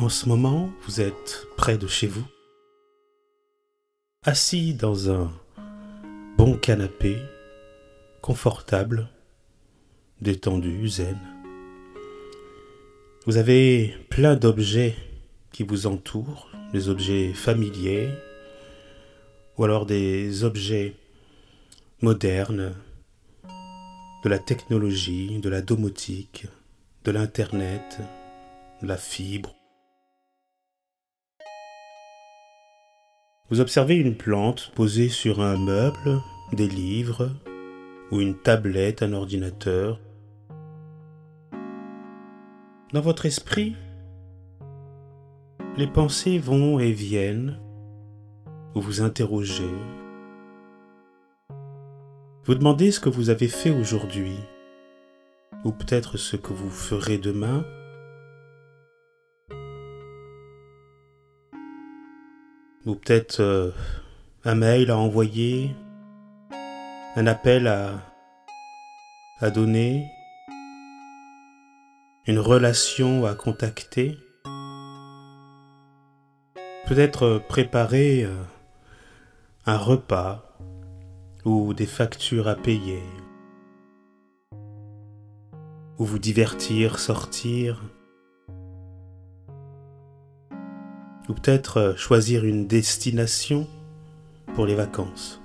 En ce moment, vous êtes près de chez vous, assis dans un bon canapé, confortable, détendu, zen. Vous avez plein d'objets qui vous entourent, des objets familiers, ou alors des objets modernes, de la technologie, de la domotique, de l'Internet, de la fibre. Vous observez une plante posée sur un meuble, des livres, ou une tablette, un ordinateur. Dans votre esprit, les pensées vont et viennent, vous vous interrogez, vous demandez ce que vous avez fait aujourd'hui, ou peut-être ce que vous ferez demain. Ou peut-être euh, un mail à envoyer, un appel à, donner, une relation à contacter. Peut-être préparer euh, un repas ou des factures à payer, ou vous divertir, sortir, ou peut-être choisir une destination pour les vacances.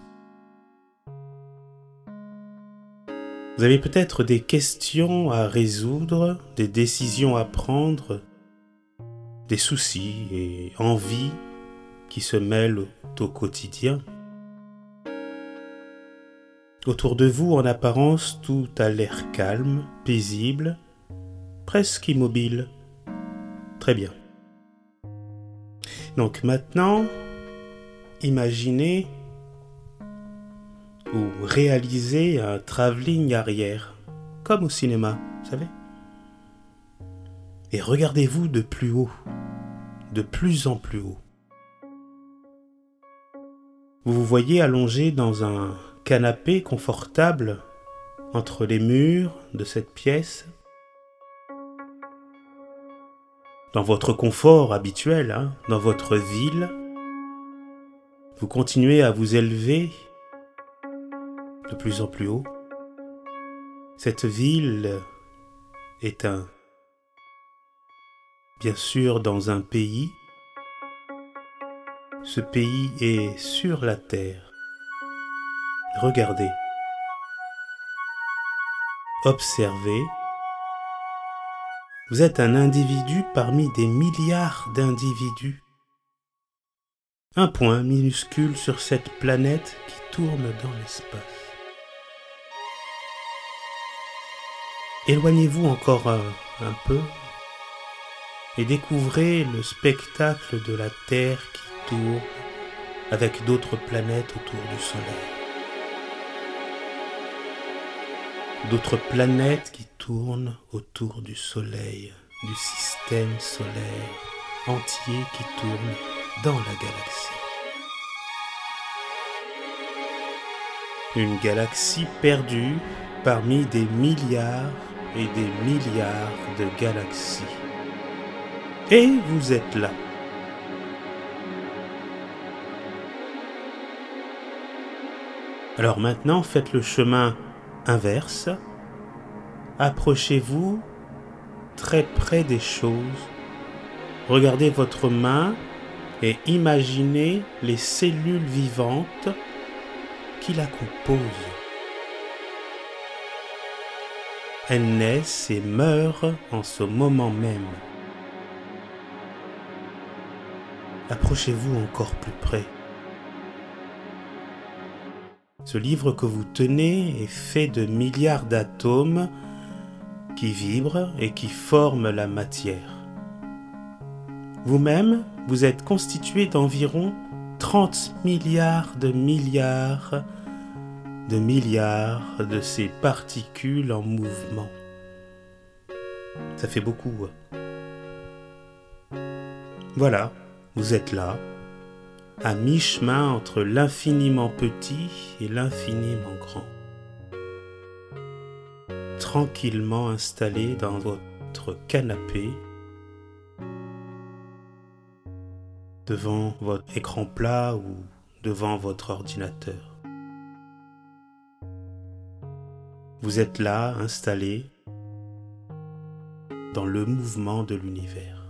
Vous avez peut-être des questions à résoudre, des décisions à prendre, des soucis et envies qui se mêlent au quotidien. Autour de vous, en apparence, tout a l'air calme, paisible, presque immobile. Très bien. Donc maintenant, imaginez ou réalisez un travelling arrière, comme au cinéma, vous savez. Et regardez-vous de plus haut, de plus en plus haut. Vous vous voyez allongé dans un canapé confortable entre les murs de cette pièce. Dans votre confort habituel, hein, dans votre ville, vous continuez à vous élever de plus en plus haut. Cette ville est un, bien sûr, dans un pays. Ce pays est sur la terre. Regardez. Observez. Vous êtes un individu parmi des milliards d'individus. Un point minuscule sur cette planète qui tourne dans l'espace. Éloignez-vous encore un, peu et découvrez le spectacle de la Terre qui tourne avec d'autres planètes autour du Soleil. D'autres planètes qui tournent autour du Soleil, du système solaire entier qui tourne dans la galaxie. Une galaxie perdue parmi des milliards et des milliards de galaxies. Et vous êtes là. Alors maintenant, faites le chemin inverse, approchez-vous très près des choses, regardez votre main et imaginez les cellules vivantes qui la composent. Elles naissent et meurent en ce moment même. Approchez-vous encore plus près. Ce livre que vous tenez est fait de milliards d'atomes qui vibrent et qui forment la matière. Vous-même, vous êtes constitué d'environ 30 milliards de milliards de milliards de ces particules en mouvement. Ça fait beaucoup. Hein. Voilà, vous êtes là, à mi-chemin entre l'infiniment petit et l'infiniment grand. Tranquillement installé dans votre canapé, devant votre écran plat ou devant votre ordinateur. Vous êtes là, installé dans le mouvement de l'univers.